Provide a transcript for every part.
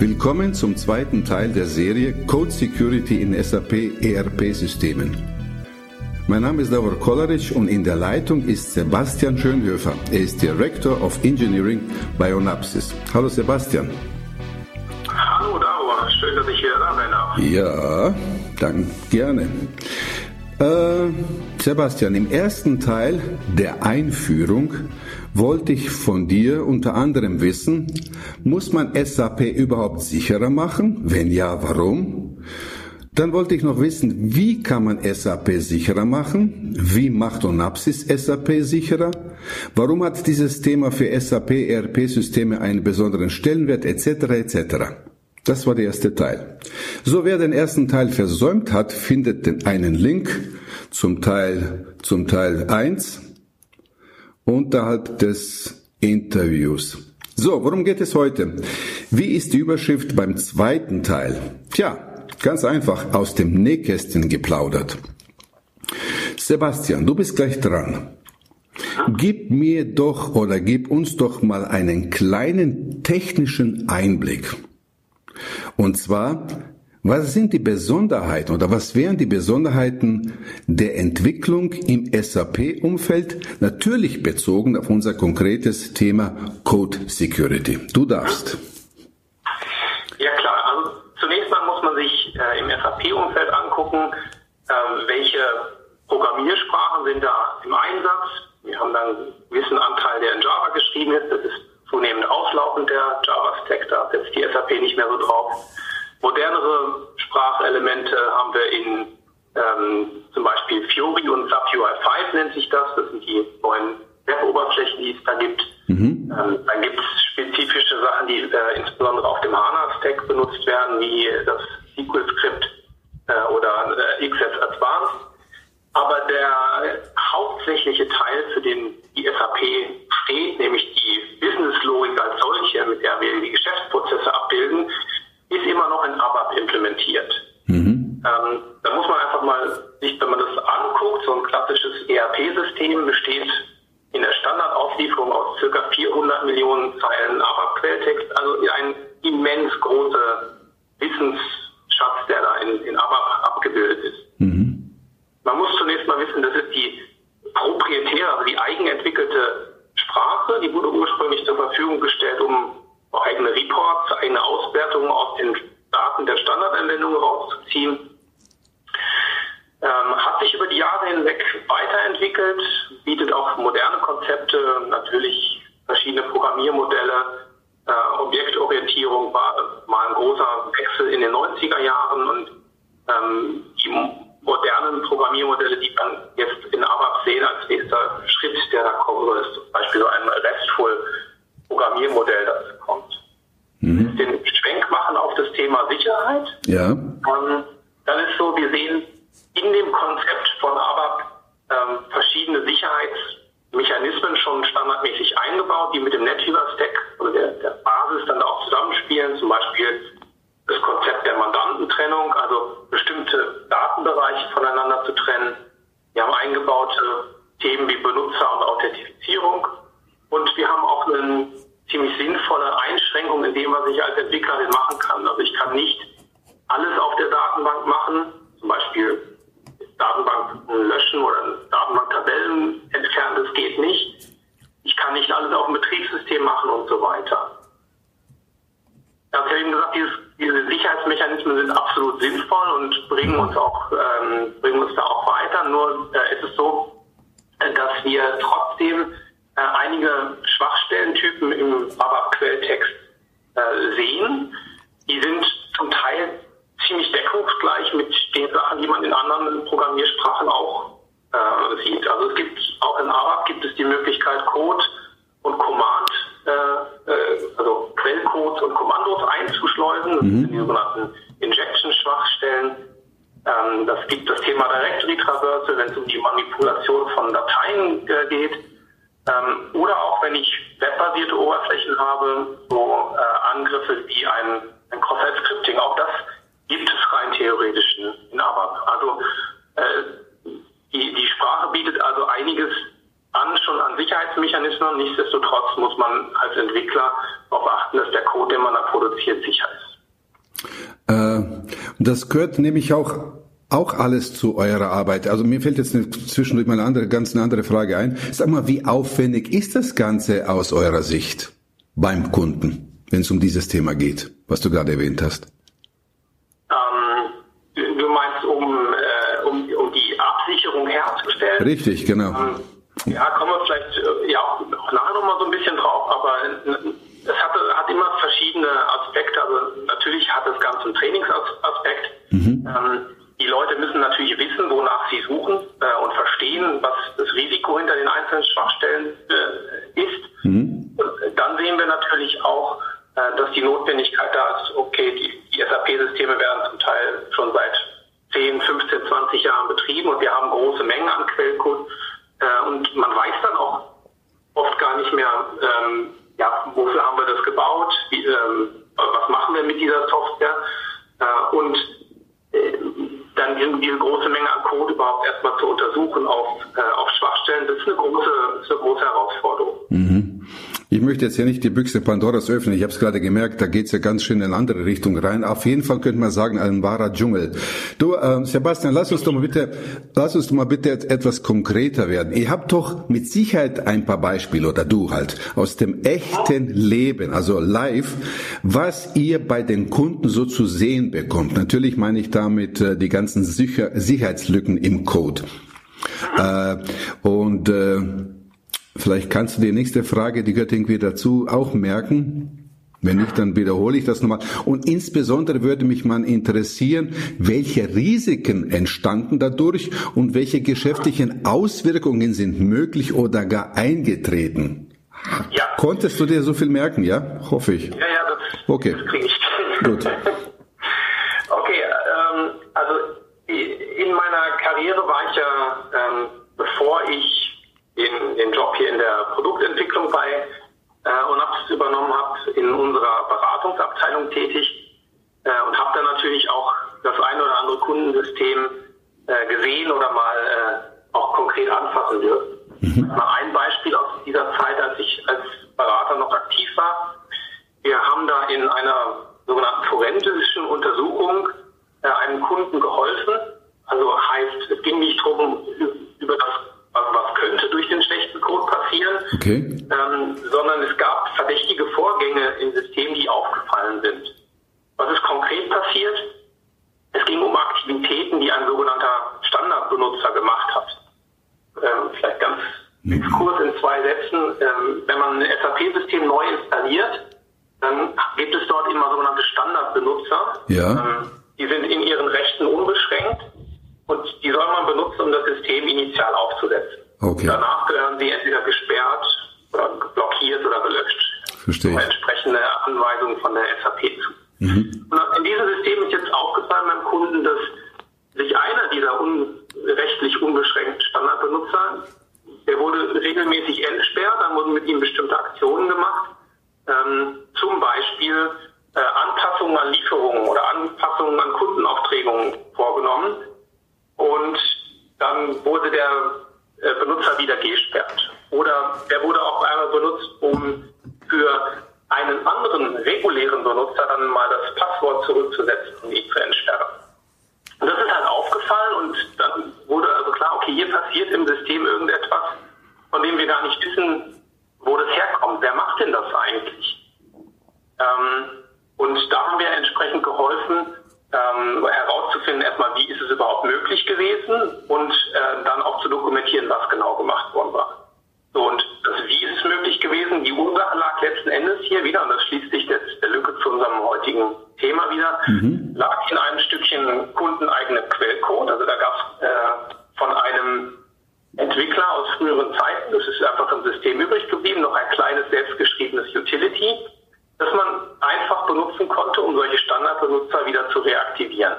Willkommen zum zweiten Teil der Serie Code Security in SAP ERP-Systemen. Mein Name ist Davor Kolaric und in der Leitung ist Sebastian Schönhöfer. Er ist Director of Engineering bei Onapsis. Hallo Sebastian. Hallo Davor, schön, dass ich hier da sein darf. Ja, dann gerne. Äh, Sebastian, im ersten Teil der Einführung wollte ich von dir unter anderem wissen, muss man SAP überhaupt sicherer machen? Wenn ja, warum? Dann wollte ich noch wissen, wie kann man SAP sicherer machen? Wie macht Onapsis SAP sicherer? Warum hat dieses Thema für SAP ERP-Systeme einen besonderen Stellenwert etc. etc. Das war der erste Teil. So wer den ersten Teil versäumt hat, findet einen Link zum Teil, zum Teil 1 unterhalb des Interviews. So, worum geht es heute? Wie ist die Überschrift beim zweiten Teil? Tja, ganz einfach aus dem Nähkästchen geplaudert. Sebastian, du bist gleich dran. Gib mir doch oder gib uns doch mal einen kleinen technischen Einblick. Und zwar, was sind die Besonderheiten oder was wären die Besonderheiten der Entwicklung im SAP-Umfeld, natürlich bezogen auf unser konkretes Thema Code Security? Du darfst. Ja klar, also zunächst mal muss man sich äh, im SAP-Umfeld angucken, äh, welche Programmiersprachen sind da im Einsatz. Wir haben dann einen gewissen Anteil, der in Java geschrieben ist. Das ist zunehmend auslaufend der Java-Stack, da setzt die SAP nicht mehr so drauf. Modernere Sprachelemente haben wir in ähm, zum Beispiel Fiori und SAP UI5 nennt sich das. Das sind die neuen Web-Oberflächen, die es da gibt. Mhm. Ähm, dann gibt es spezifische Sachen, die äh, insbesondere auf dem HANA-Stack benutzt werden, wie das SQL-Skript äh, oder äh, XS Advanced. Aber der hauptsächliche Teil, für den die SAP steht, nämlich die Business-Logik als solche, mit der wir die Geschäftsprozesse abbilden, ist immer noch in ABAP implementiert. Mhm. Ähm, da muss man einfach mal sich, wenn man das anguckt, so ein klassisches ERP-System besteht in der Standardauflieferung aus circa 400 Millionen Zeilen ABAP-Quelltext, also ein immens großer Wissensschatz, der da in, in ABAP abgebildet ist. Mhm. Man muss zunächst mal wissen, das ist die proprietäre, also die eigenentwickelte Sprache, die wurde ursprünglich zur Verfügung gestellt, um eigene Reports, eigene Auswertungen aus den Daten der Standardanwendung rauszuziehen. Ähm, hat sich über die Jahre hinweg weiterentwickelt, bietet auch moderne Konzepte, natürlich verschiedene Programmiermodelle. Äh, Objektorientierung war mal ein großer Wechsel in den 90er Jahren und ähm, die modernen Programmiermodelle, die man jetzt in ABAP sehen als nächster Schritt, der da kommen soll, ist zum Beispiel so ein RESTful Programmiermodell, das. Mhm. Den Schwenk machen auf das Thema Sicherheit. Ja. Ähm, dann ist so, wir sehen in dem Konzept von ABAP ähm, verschiedene Sicherheitsmechanismen schon standardmäßig eingebaut, die mit dem NetWeaver-Stack oder der, der Basis dann auch zusammenspielen. Zum Beispiel das Konzept der Mandantentrennung, also bestimmte Datenbereiche voneinander zu trennen. Wir haben eingebaute Themen wie Benutzer- und Authentifizierung. Und wir haben auch eine ziemlich sinnvolle Einschränkung in dem, was ich als Entwicklerin machen kann. Also ich kann nicht alles auf der Datenbank machen, zum Beispiel Datenbanken löschen oder Datenbanktabellen entfernen, das geht nicht. Ich kann nicht alles auf dem Betriebssystem machen und so weiter. Also ich habe eben gesagt, dieses, diese Sicherheitsmechanismen sind absolut sinnvoll und bringen uns auch ähm, bringen uns da auch weiter. Nur äh, ist es so, äh, dass wir trotzdem äh, einige Schwachstellentypen im ABAP-Quelltext äh, sehen. Die sind zum Teil ziemlich deckungsgleich mit den Sachen, die man in anderen Programmiersprachen auch äh, sieht. Also es gibt auch in ABAP gibt es die Möglichkeit, Code und Command, äh, äh, also Quellcodes und Kommandos einzuschleusen. Das mhm. sind die sogenannten Injection-Schwachstellen. Ähm, das gibt das Thema Directory Traversal, wenn es um die Manipulation von Dateien äh, geht. Ähm, oder auch wenn ich webbasierte Oberflächen habe, so äh, Angriffe wie ein, ein Cross-Site-Scripting, auch das gibt es rein theoretisch in, ABAP. Also äh, die, die Sprache bietet also einiges an schon an Sicherheitsmechanismen. Nichtsdestotrotz muss man als Entwickler darauf achten, dass der Code, den man da produziert, sicher ist. Das gehört nämlich auch auch alles zu eurer Arbeit. Also mir fällt jetzt zwischendurch mal eine andere, ganz eine andere Frage ein. Sag mal, wie aufwendig ist das Ganze aus eurer Sicht beim Kunden, wenn es um dieses Thema geht, was du gerade erwähnt hast? Ähm, du meinst, um, äh, um, um die Absicherung herzustellen? Richtig, genau. Ähm, ja, kommen wir vielleicht äh, ja, nachher nochmal so ein bisschen drauf, aber es hat, hat immer verschiedene Aspekte. Also natürlich hat das Ganze einen Trainingsaspekt. Mhm. Ähm, die Leute müssen natürlich wissen, wonach sie suchen äh, und verstehen, was das Risiko hinter den einzelnen Schwachstellen äh, ist. Mhm. Und dann sehen wir natürlich auch, äh, dass die Notwendigkeit da ist, okay, die, die SAP-Systeme werden zum Teil schon seit 10, 15, 20 Jahren betrieben und wir haben große Mengen an Quellcode äh, und man weiß dann auch oft gar nicht mehr, ähm, ja, wofür haben wir das gebaut, wie, ähm, was machen wir mit dieser Software äh, und äh, dann diese, diese große Menge an Code überhaupt erstmal zu untersuchen auf, äh, auf Schwachstellen, das ist eine große, das ist eine große Herausforderung. Mhm. Ich möchte jetzt hier nicht die Büchse Pandoras öffnen. Ich habe es gerade gemerkt, da geht's ja ganz schön in andere Richtung rein. Auf jeden Fall könnte man sagen, ein wahrer Dschungel. Du, äh, Sebastian, lass uns doch mal bitte, lass uns doch mal bitte etwas konkreter werden. Ihr habt doch mit Sicherheit ein paar Beispiele oder du halt aus dem echten Leben, also live, was ihr bei den Kunden so zu sehen bekommt. Natürlich meine ich damit äh, die ganzen Sicher Sicherheitslücken im Code. Äh, und äh, Vielleicht kannst du die nächste Frage, die gehört irgendwie dazu, auch merken. Wenn nicht, dann wiederhole ich das nochmal. Und insbesondere würde mich mal interessieren, welche Risiken entstanden dadurch und welche geschäftlichen Auswirkungen sind möglich oder gar eingetreten. Ja. Konntest du dir so viel merken, ja? Hoffe ich. Ja, ja, das, okay. das kriege ich. Gut. okay, ähm, also in meiner Karriere war ich ja, ähm, bevor ich den, den Job hier in der Produktentwicklung bei äh, habe übernommen habe, in unserer Beratungsabteilung tätig äh, und habe dann natürlich auch das eine oder andere Kundensystem äh, gesehen oder mal äh, auch konkret anfassen dürfen. Mhm. Mal ein Beispiel aus dieser Zeit, als ich als Berater noch aktiv war. Wir haben da in einer sogenannten forensischen Untersuchung äh, einem Kunden geholfen. Also heißt, es ging nicht darum, okay. ähm, sondern es gab verdächtige Vorgänge im System, die aufgefallen sind. Was ist konkret passiert? Es ging um Aktivitäten, die ein sogenannter Standardbenutzer gemacht hat. Ähm, vielleicht ganz mhm. kurz in zwei Sätzen. Ähm, wenn man ein SAP-System neu installiert, dann gibt es dort immer sogenannte Standardbenutzer. Ja. Ähm, die sind in ihren Rechten unbeschränkt und die soll man benutzen, um das System initial aufzusetzen. Okay. Danach gehören sie entweder gesperrt blockiert oder gelöscht. Verstehe. So entsprechende Anweisungen von der SAP zu. Mhm. Und in diesem System ist jetzt aufgefallen beim Kunden, dass sich einer dieser unrechtlich unbeschränkten Standardbenutzer, der wurde regelmäßig entsperrt, dann wurden mit ihm bestimmte Aktionen gemacht. Ähm, zum Beispiel äh, Anpassungen an Lieferungen oder Anpassungen an Kundenaufträge vorgenommen und dann wurde der äh, Benutzer wieder gesperrt. Oder der wurde auch einmal benutzt, um für einen anderen regulären Benutzer dann mal das Passwort zurückzusetzen und ihn zu entsperren. Und das ist halt aufgefallen und dann wurde also klar, okay, hier passiert im System irgendetwas, von dem wir gar nicht wissen, wo das herkommt. Wer macht denn das eigentlich? Ähm, und da haben wir entsprechend geholfen, ähm, herauszufinden, erstmal, wie ist es überhaupt möglich gewesen und äh, dann auch zu dokumentieren, was genau gemacht worden war. So, und das Wie ist es möglich gewesen? Die Ursache lag letzten Endes hier wieder, und das schließt sich jetzt der Lücke zu unserem heutigen Thema wieder, mhm. lag in einem Stückchen kundeneigene Quellcode. Also da gab es äh, von einem Entwickler aus früheren Zeiten, das ist einfach im System übrig geblieben, noch ein kleines selbstgeschriebenes Utility das man einfach benutzen konnte, um solche Standardbenutzer wieder zu reaktivieren.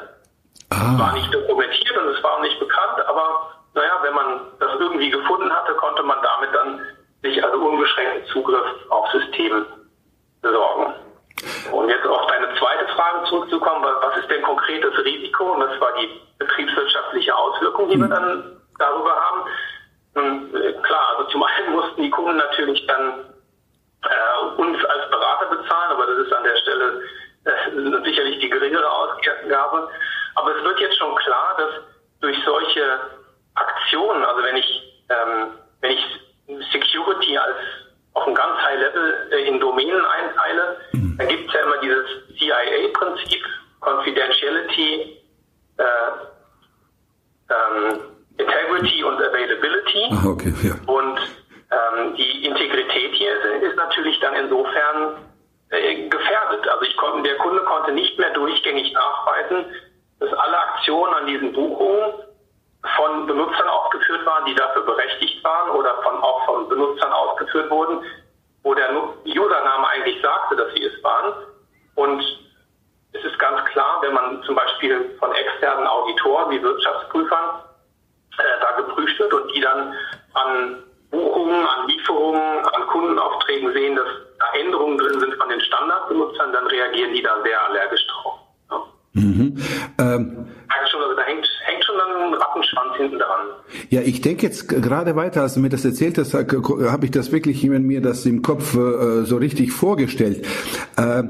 Ah. War nicht dokumentiert und es war auch nicht bekannt, aber naja, wenn man das irgendwie gefunden hatte, konnte man damit dann sich also unbeschränkten Zugriff auf Systeme besorgen. Und jetzt auf deine zweite Frage zurückzukommen, was ist denn konkretes Risiko? Und das war die betriebswirtschaftliche Auswirkung, die wir dann darüber haben. Und äh, klar, also zum einen mussten die Kunden natürlich dann äh, uns als Berater bezahlen, aber das ist an der Stelle äh, sicherlich die geringere Ausgabe. Mhm. Dann gibt es ja immer dieses CIA-Prinzip, Confidentiality, äh, ähm, Integrity und Availability. Ach, okay, ja. Und ähm, die Integrität hier ist, ist natürlich dann insofern äh, gefährdet. Also ich konnte, der Kunde konnte nicht mehr durchgängig nachweisen, dass alle Aktionen an diesen Buchungen von Benutzern ausgeführt waren, die dafür berechtigt waren oder von, auch von Benutzern ausgeführt wurden, wo der Username eigentlich sagte, dass sie es waren. Und es ist ganz klar, wenn man zum Beispiel von externen Auditoren wie Wirtschaftsprüfern äh, da geprüft wird und die dann an Buchungen, an Lieferungen, an Kundenaufträgen sehen, dass da Änderungen drin sind von den Standardbenutzern, dann reagieren die da sehr allergisch drauf. Ja. Mhm. Ähm, schon, also da hängt, hängt schon ein Rattenschwanz hinten dran. Ja, ich denke jetzt gerade weiter, als du mir das erzählt hast, habe ich das wirklich mir das im Kopf äh, so richtig vorgestellt. Äh,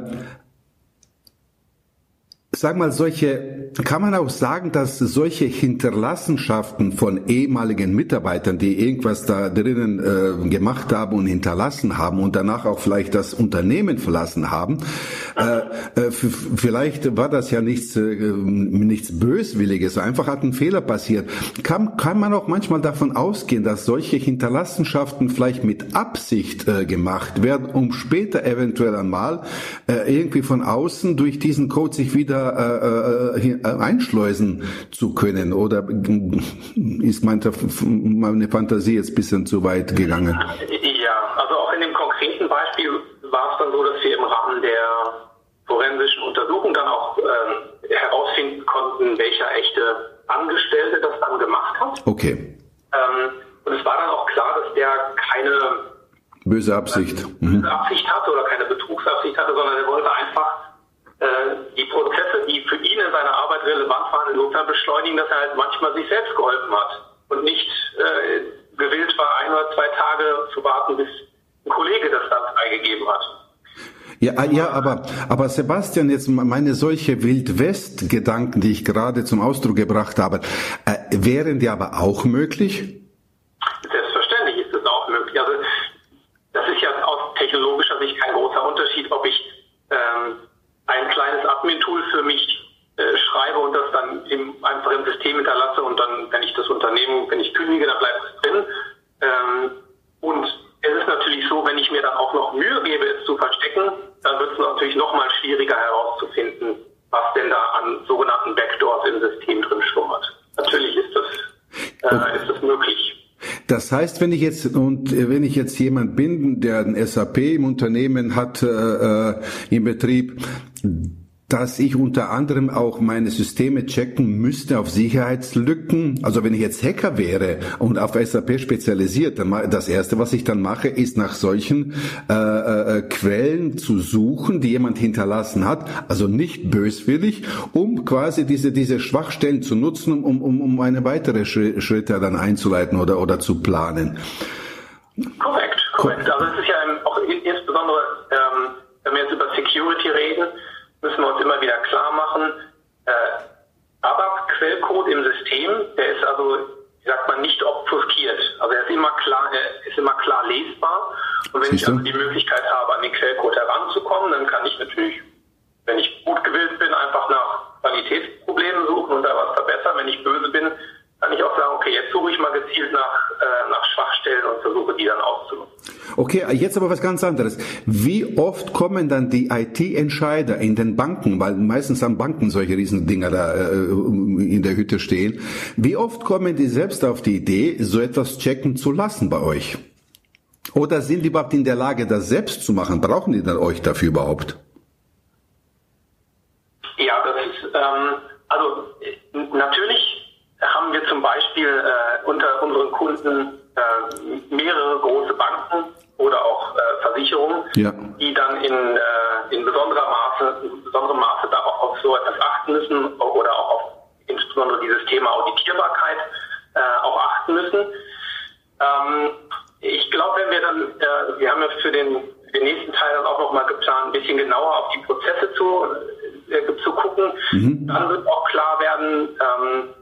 sag mal, solche, kann man auch sagen, dass solche Hinterlassenschaften von ehemaligen Mitarbeitern, die irgendwas da drinnen äh, gemacht haben und hinterlassen haben und danach auch vielleicht das Unternehmen verlassen haben, äh, äh, vielleicht war das ja nichts, äh, nichts Böswilliges, einfach hat ein Fehler passiert. Kann, kann man auch manchmal davon ausgehen, dass solche Hinterlassenschaften vielleicht mit Absicht äh, gemacht werden, um später eventuell einmal irgendwie von außen durch diesen Code sich wieder äh, äh, einschleusen zu können? Oder ist meine, meine Fantasie jetzt ein bisschen zu weit gegangen? Ja, also auch in dem konkreten Beispiel war es dann so, dass wir im Rahmen der forensischen Untersuchung dann auch äh, herausfinden konnten, welcher echte Angestellte das dann gemacht hat. Okay. Ähm, und es war dann auch klar, dass der keine böse Absicht, mhm. Absicht oder keine Betrugsabsicht hatte, sondern er wollte einfach äh, die Prozesse, die für ihn in seiner Arbeit relevant waren, insofern beschleunigen, dass manchmal sich selbst geholfen hat und nicht äh, gewillt war, ein oder zwei Tage zu warten, bis ein Kollege das dann freigegeben hat. Ja, ah, ja, aber, aber Sebastian, jetzt meine solche Wildwest-Gedanken, die ich gerade zum Ausdruck gebracht habe, äh, wären die aber auch möglich? Selbstverständlich ist das auch möglich. Also das ist ja aus technologischer Sicht kein großer Unterschied, ob ich ähm, ein kleines Admin-Tool für mich äh, schreibe und das dann im, einfach im System hinterlasse und dann, wenn ich das Unternehmen, wenn ich kündige, dann bleibt es drin. Ähm, und es ist natürlich so, wenn ich mir dann auch noch Mühe gebe, es zu verstecken, dann wird es natürlich noch mal schwieriger herauszufinden, was denn da an sogenannten Backdoors im System drin schlummert. Natürlich ist das, äh, ist das möglich. Das heißt, wenn ich jetzt und wenn ich jetzt jemand bin, der ein SAP im Unternehmen hat äh, äh im Betrieb, dass ich unter anderem auch meine Systeme checken müsste auf Sicherheitslücken. Also wenn ich jetzt Hacker wäre und auf SAP spezialisiert, dann das erste, was ich dann mache, ist nach solchen äh, äh, Quellen zu suchen, die jemand hinterlassen hat. Also nicht böswillig, um quasi diese diese Schwachstellen zu nutzen, um um um eine weitere Schritte dann einzuleiten oder oder zu planen. Korrekt, korrekt. Also es ist ja auch insbesondere, ähm, wenn wir jetzt über Security reden müssen wir uns immer wieder klar machen, äh, ABAP-Quellcode im System, der ist also, wie sagt man, nicht obfuskiert. Also er ist immer klar, er ist immer klar lesbar. Und wenn ich also die Möglichkeit habe, an den Quellcode heranzukommen, dann kann ich natürlich, wenn ich gut gewillt bin, einfach nach Qualitätsproblemen suchen und da was verbessern. Wenn ich böse bin, kann ich auch sagen, okay, jetzt suche ich mal gezielt nach, äh, nach Schwachstellen und versuche die dann auszunutzen. Okay, jetzt aber was ganz anderes. Wie oft kommen dann die IT-Entscheider in den Banken, weil meistens haben Banken solche Riesendinger da äh, in der Hütte stehen, wie oft kommen die selbst auf die Idee, so etwas checken zu lassen bei euch? Oder sind die überhaupt in der Lage, das selbst zu machen? Brauchen die dann euch dafür überhaupt? Ja, das ist, ähm, also natürlich haben wir zum Beispiel äh, unter unseren Kunden äh, mehrere große Banken oder auch äh, Versicherungen, ja. die dann in, äh, in besonderer Maße, in besonderem Maße darauf auf so etwas achten müssen oder auch auf insbesondere dieses Thema Auditierbarkeit äh, auch achten müssen. Ähm, ich glaube, wenn wir dann, äh, wir haben ja für den, für den nächsten Teil dann auch nochmal geplant, ein bisschen genauer auf die Prozesse zu, äh, zu gucken, mhm. dann wird auch klar werden, ähm,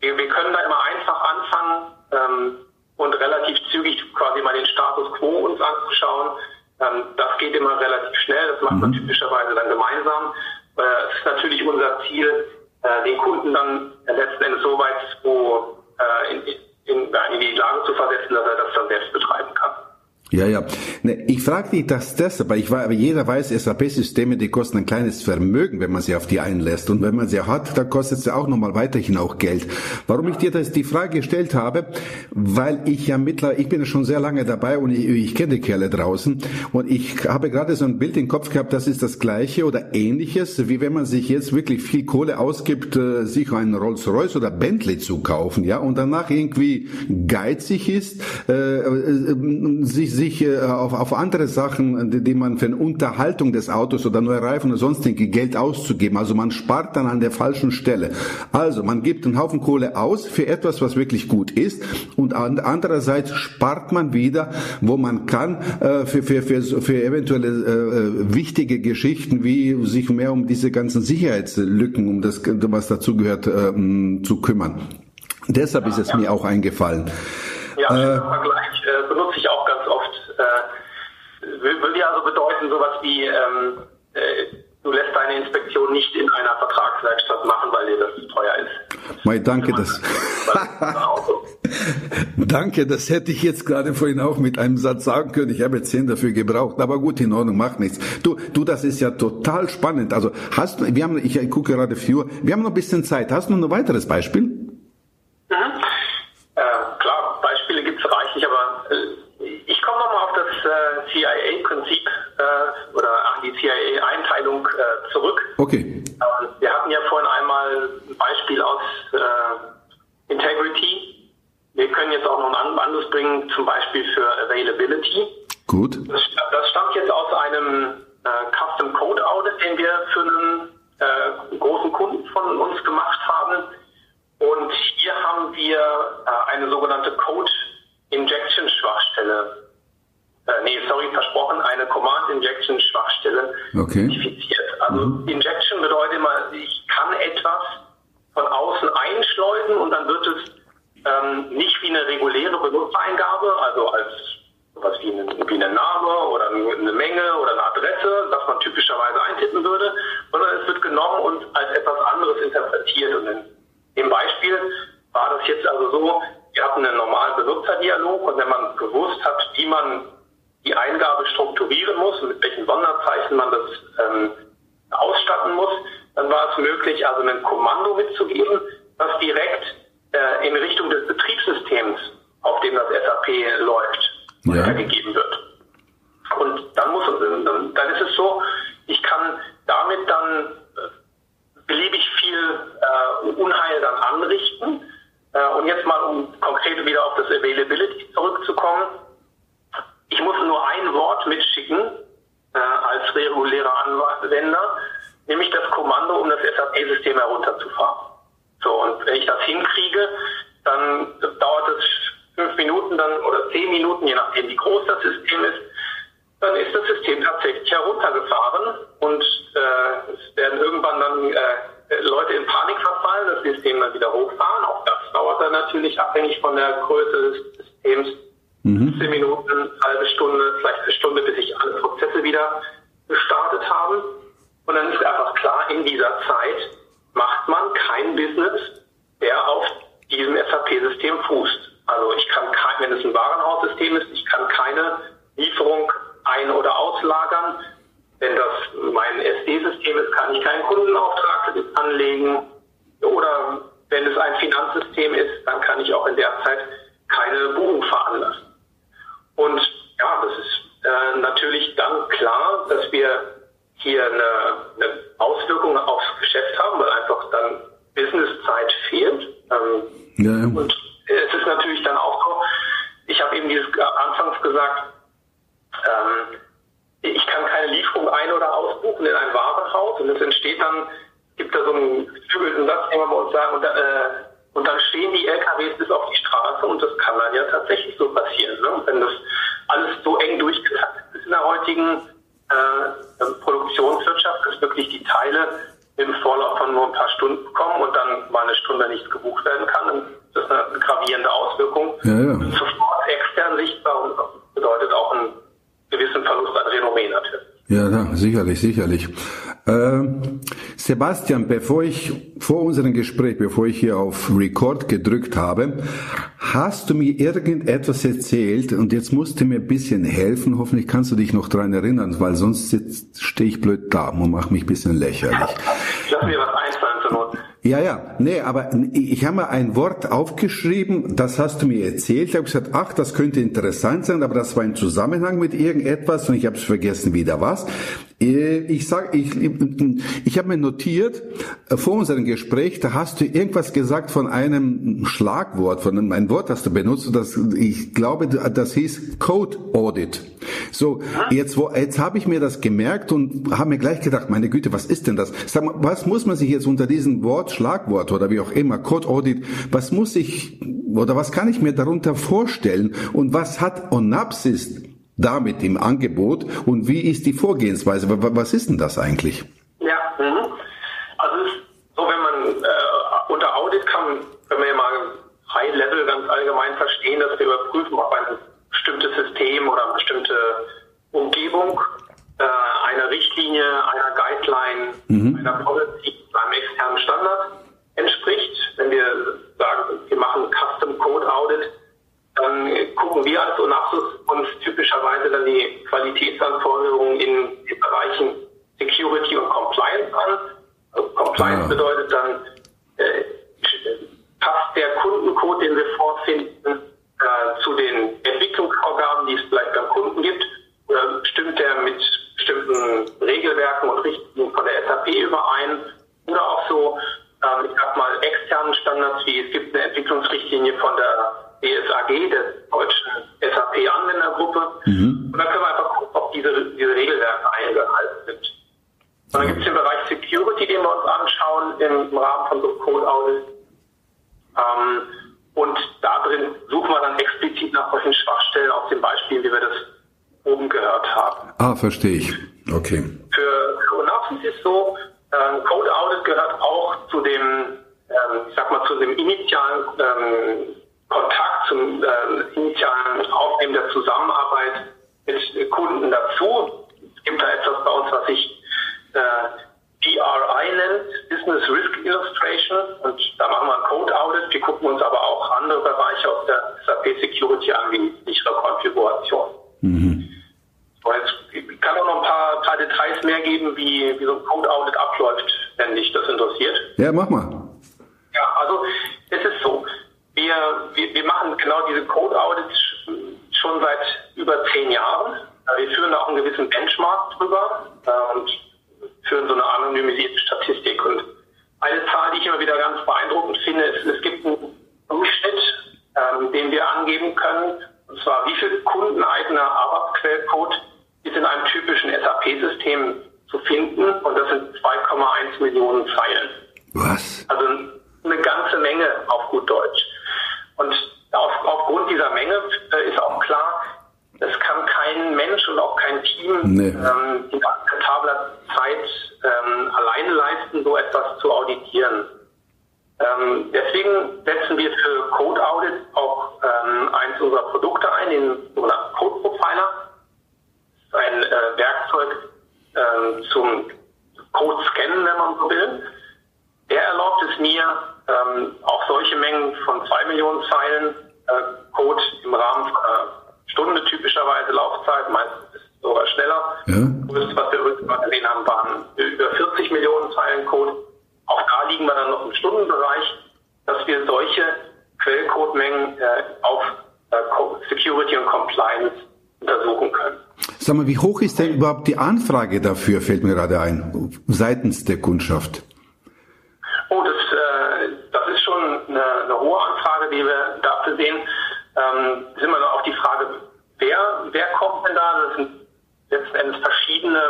wir, wir können da immer einfach anfangen ähm, und relativ zügig quasi mal den Status quo uns anzuschauen. Ähm, das geht immer relativ schnell, das macht man mhm. typischerweise dann gemeinsam. Äh, es ist natürlich unser Ziel, äh, den Kunden dann letzten Endes so weit wo, in, in, in die Lage zu versetzen, dass er das dann selbst betreiben kann. Ja, ja. Ne, ich frage dich das weil ich war, aber jeder weiß, SAP-Systeme, die kosten ein kleines Vermögen, wenn man sie auf die einlässt. Und wenn man sie hat, dann kostet sie auch nochmal weiterhin auch Geld. Warum ich dir das die Frage gestellt habe, weil ich ja mittlerweile, ich bin ja schon sehr lange dabei und ich, ich kenne die Kerle draußen und ich habe gerade so ein Bild im Kopf gehabt, das ist das gleiche oder ähnliches, wie wenn man sich jetzt wirklich viel Kohle ausgibt, äh, sich einen Rolls-Royce oder Bentley zu kaufen, ja, und danach irgendwie geizig ist, äh, äh, sich sich äh, auf, auf andere Sachen, die, die man für eine Unterhaltung des Autos oder neue Reifen oder sonstige Geld auszugeben. Also man spart dann an der falschen Stelle. Also man gibt einen Haufen Kohle aus für etwas, was wirklich gut ist und an, andererseits spart man wieder, wo man kann, äh, für, für, für, für eventuelle äh, wichtige Geschichten, wie sich mehr um diese ganzen Sicherheitslücken, um das, was dazugehört, äh, zu kümmern. Deshalb ist es mir auch eingefallen. Ja, äh, Vergleich äh, benutze ich auch. Äh, will, will ja also bedeuten, sowas wie, ähm, äh, du lässt deine Inspektion nicht in einer Vertragswerkstatt machen, weil dir das zu teuer ist. Mai, danke, das. danke, das hätte ich jetzt gerade vorhin auch mit einem Satz sagen können. Ich habe jetzt zehn dafür gebraucht, aber gut, in Ordnung, macht nichts. Du, du, das ist ja total spannend. Also hast du, wir haben, ich, ich gucke gerade Viewer, wir haben noch ein bisschen Zeit. Hast du noch ein weiteres Beispiel? Mhm. äh, CIA-Prinzip äh, oder die CIA-Einteilung äh, zurück. Okay. Ähm, wir hatten ja vorhin einmal ein Beispiel aus äh, Integrity. Wir können jetzt auch noch ein anderes bringen, zum Beispiel für Availability. Gut. Das, das okay. Direkt äh, in Richtung des Betriebssystems, auf dem das SAP läuft, ja. weitergegeben wird. Und dann muss dann, dann ist es so, ich kann damit dann äh, beliebig viel äh, Unheil dann anrichten. Äh, und jetzt mal, um konkret wieder auf das Availability zurückzukommen, ich muss nur ein Wort mitschicken äh, als regulärer Anwender, nämlich das Kommando, um das SAP-System herunterzufahren. So, und wenn ich das hinkriege, dann dauert es fünf Minuten dann oder zehn Minuten, je nachdem wie groß das System ist, dann ist das System tatsächlich heruntergefahren und äh, es werden irgendwann dann äh, Leute in Panik verfallen, das System dann wieder hochfahren. Auch das dauert dann natürlich abhängig von der Größe des Systems Mhm. 10 Minuten, halbe Stunde, vielleicht eine Stunde, bis sich alle Prozesse wieder gestartet haben. Und dann ist einfach klar, in dieser Zeit macht man kein Business, der auf diesem SAP-System fußt. Also ich kann kein, wenn es ein Warenhaussystem ist, ich kann keine Lieferung ein- oder auslagern. Wenn das mein SD-System ist, kann ich keinen Kundenauftrag anlegen. Oder wenn es ein Finanzsystem ist, dann kann ich auch in der Zeit keine Buchung veranlassen. Und ja, das ist äh, natürlich dann klar, dass wir hier eine, eine Auswirkung aufs Geschäft haben, weil einfach dann Businesszeit fehlt. Ähm, ja. Und es ist natürlich dann auch so, ich habe eben dieses anfangs gesagt, ähm, ich kann keine Lieferung ein- oder ausbuchen in ein Warenhaus und es entsteht dann, gibt da so einen geflügelten Satz, den wir bei uns sagen, und, äh, und dann stehen die LKWs bis auf die Straße und das kann dann ja tatsächlich so passieren. Ne? Wenn das alles so eng der heutigen äh, Produktionswirtschaft, dass wirklich die Teile im Vorlauf von nur ein paar Stunden kommen und dann mal eine Stunde nicht gebucht werden kann, dann ist das eine gravierende Auswirkung. Ja, ja. Sofort extern sichtbar und bedeutet auch einen gewissen Verlust an sicherlich, sicherlich. Äh, Sebastian, bevor ich vor unserem Gespräch, bevor ich hier auf Record gedrückt habe, hast du mir irgendetwas erzählt und jetzt musst du mir ein bisschen helfen. Hoffentlich kannst du dich noch dran erinnern, weil sonst stehe ich blöd da und mache mich ein bisschen lächerlich. Lass mir was einfallen zur Not. Ja, ja, nee, aber ich habe mal ein Wort aufgeschrieben, das hast du mir erzählt. Ich habe gesagt, ach, das könnte interessant sein, aber das war im Zusammenhang mit irgendetwas und ich habe es vergessen wieder was. Äh, ich sag, ich, ich habe mir notiert äh, vor unserem Gespräch, da hast du irgendwas gesagt von einem Schlagwort, von einem Wort, das du benutzt, das ich glaube, das hieß Code Audit. So, jetzt wo jetzt habe ich mir das gemerkt und habe mir gleich gedacht, meine Güte, was ist denn das? Sag mal, was muss man sich jetzt unter diesem Wort Schlagwort oder wie auch immer Code Audit, was muss ich oder was kann ich mir darunter vorstellen und was hat Onapsis damit im Angebot und wie ist die Vorgehensweise? Was ist denn das eigentlich? Ja, mhm. also es ist so, wenn man äh, unter Audit kann, wenn wir ja mal High Level ganz allgemein verstehen, dass wir überprüfen, ob ein bestimmtes System oder eine bestimmte Umgebung äh, einer Richtlinie, einer Guideline, mhm. einer Policy, einem externen Standard entspricht. Wenn wir sagen, wir machen Custom Code Audit, dann gucken wir als Onapsus uns typischerweise dann die Qualitätsanforderungen in den Bereichen Security und Compliance an. Also Compliance ah. bedeutet dann, äh, passt der Kundencode, den wir vorfinden, äh, zu den Entwicklungsvorgaben, die es vielleicht beim Kunden gibt, oder stimmt der mit bestimmten Regelwerken und Richtlinien von der SAP überein? Oder auch so, ähm, ich sag mal, externen Standards, wie es gibt eine Entwicklungsrichtlinie von der DSAG, der deutschen SAP-Anwendergruppe. Mhm. Und dann können wir einfach gucken, ob diese, diese Regelwerke eingehalten sind. Und dann gibt es den Bereich Security, den wir uns anschauen im Rahmen von so Code Audit. Ähm, und da drin suchen wir dann explizit nach solchen Schwachstellen aus dem Beispiel, wie wir das oben gehört haben. Ah, verstehe ich. Okay. Für, für ist so, ähm, Code Audit gehört auch zu dem, ähm, ich sag mal, zu dem initialen ähm, Kontakt zum äh, initialen Aufnehmen der Zusammenarbeit mit Kunden dazu. Es gibt da etwas bei uns, was sich äh, DRI nennt, Business Risk Illustration. Und da machen wir ein Code Audit. Wir gucken uns aber auch andere Bereiche aus der SAP Security an, wie sichere Konfiguration. Mhm. Ich kann auch noch ein paar, paar Details mehr geben, wie, wie so ein Code Audit abläuft, wenn dich das interessiert. Ja, mach mal. Ja, also es ist so wir, wir, wir machen genau diese Code-Audits schon seit über zehn Jahren. Wir führen da auch einen gewissen Benchmark drüber und führen so eine anonymisierte Statistik. Und eine Zahl, die ich immer wieder ganz beeindruckend finde, ist, es gibt einen Durchschnitt, ähm, den wir angeben können. Und zwar, wie viel kundeneigener ABAP-Quellcode ist in einem typischen SAP-System zu finden. Und das sind 2,1 Millionen Zeilen. Was? Also eine ganze Menge auf gut Deutsch. Und auf, aufgrund dieser Menge äh, ist auch klar, es kann kein Mensch und auch kein Team nee. ähm, in akzeptabler Zeit ähm, alleine leisten, so etwas zu auditieren. Ähm, deswegen setzen wir für Code Audit auch ähm, eins unserer Produkte ein, den sogenannten Code Profiler. Das ist ein äh, Werkzeug ähm, zum Code Scannen, wenn man so will. Der erlaubt es mir, ähm, auch solche Mengen von zwei Millionen Zeilen äh, Code im Rahmen von einer Stunde typischerweise Laufzeit, meistens ist es sogar schneller. Ja. Das, was wir übrigens gesehen haben, waren über 40 Millionen Zeilen Code. Auch da liegen wir dann noch im Stundenbereich, dass wir solche Quellcode-Mengen äh, auf äh, Security und Compliance untersuchen können. Sag mal, wie hoch ist denn überhaupt die Anfrage dafür, fällt mir gerade ein, seitens der Kundschaft? Oh, das, äh, das ist schon eine, eine hohe Anfrage, die wir dafür sehen. Ähm, sind wir noch auf die Frage, wer, wer kommt denn da? Das sind letzten Endes verschiedene,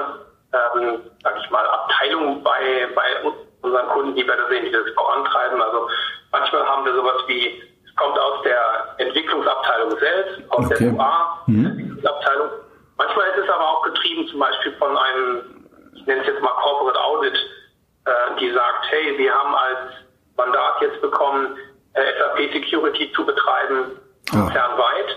ähm, sag ich mal, Abteilungen bei, bei unseren Kunden, die wir da sehen, die das vorantreiben. Also manchmal haben wir sowas wie, es kommt aus der Entwicklungsabteilung selbst, aus okay. UA, mhm. Entwicklungsabteilung. Manchmal ist es aber auch getrieben zum Beispiel von einem, ich nenne es jetzt mal Corporate Audit, äh, die sagt, hey, wir haben als Mandat jetzt bekommen, äh, SAP Security zu betreiben, ah. fernweit.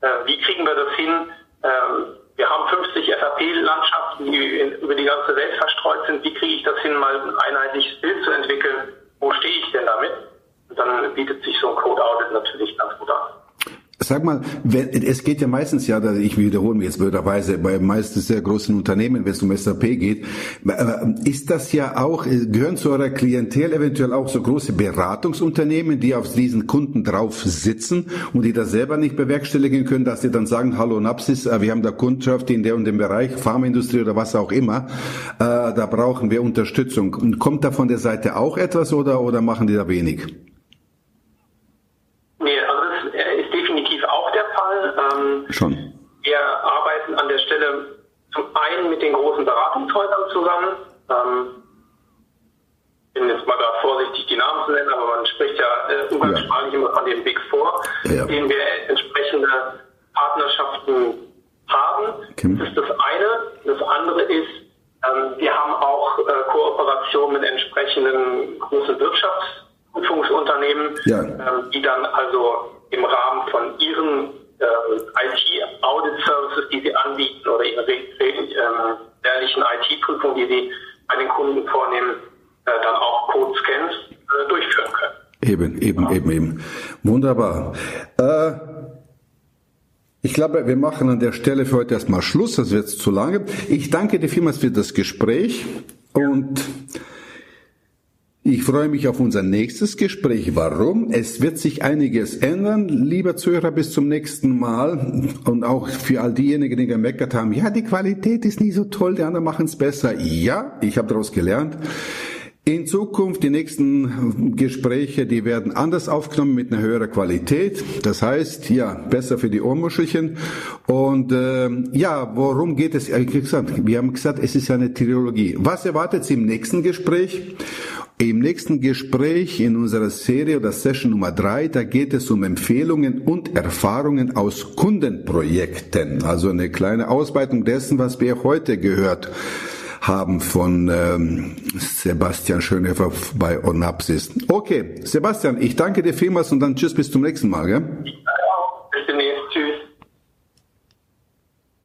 Äh, wie kriegen wir das hin? Ähm, wir haben 50 SAP-Landschaften, die in, über die ganze Welt verstreut sind. Wie kriege ich das hin, mal ein einheitliches Bild zu entwickeln? Wo stehe ich denn damit? Und dann bietet sich so ein Code-Audit natürlich ganz gut an. Sag mal, es geht ja meistens ja, ich wiederhole mich jetzt blöderweise, bei meistens sehr großen Unternehmen, wenn es um SAP geht, äh, ist das ja auch, äh, gehören zu eurer Klientel eventuell auch so große Beratungsunternehmen, die auf diesen Kunden drauf sitzen und die das selber nicht bewerkstelligen können, dass sie dann sagen, hallo Napsis, äh, wir haben da Kundschaft in der und dem Bereich, Pharmaindustrie oder was auch immer, da brauchen wir Unterstützung. Kommt da von der Seite auch etwas oder, oder machen die da wenig? Schon. Wir arbeiten an der Stelle zum einen mit den großen Beratungshäusern zusammen. Ähm, bin jetzt mal gerade vorsichtig, die Namen zu nennen, aber man spricht ja äh, umgangssprachlich ja. immer von den Big Four, ja. denen wir entsprechende Partnerschaften haben. Okay. Das ist das eine. Das andere ist, ähm, wir haben auch äh, Kooperationen mit entsprechenden großen Wirtschaftsprüfungsunternehmen, ja. ähm, die dann also im Rahmen von ihren IT-Audit-Services, die sie anbieten oder ihre ähm, jährlichen IT-Prüfungen, die sie bei den Kunden vornehmen, äh, dann auch Code-Scans äh, durchführen können. Eben, eben, ja. eben, eben. Wunderbar. Äh, ich glaube, wir machen an der Stelle für heute erstmal Schluss, das wird zu lange. Ich danke dir vielmals für das Gespräch und ich freue mich auf unser nächstes Gespräch. Warum? Es wird sich einiges ändern, lieber Zuhörer, bis zum nächsten Mal. Und auch für all diejenigen, die gemeckert haben, ja, die Qualität ist nie so toll, die anderen machen es besser. Ja, ich habe daraus gelernt. In Zukunft, die nächsten Gespräche, die werden anders aufgenommen mit einer höheren Qualität. Das heißt, ja, besser für die Ohrmuschelchen. Und äh, ja, worum geht es? Wir haben gesagt, es ist eine Trilogie. Was erwartet Sie im nächsten Gespräch? Im nächsten Gespräch in unserer Serie oder Session Nummer drei, da geht es um Empfehlungen und Erfahrungen aus Kundenprojekten. Also eine kleine Ausweitung dessen, was wir heute gehört haben von ähm, Sebastian Schönhofer bei Onapsis. Okay, Sebastian, ich danke dir vielmals und dann tschüss bis zum nächsten Mal. Gell?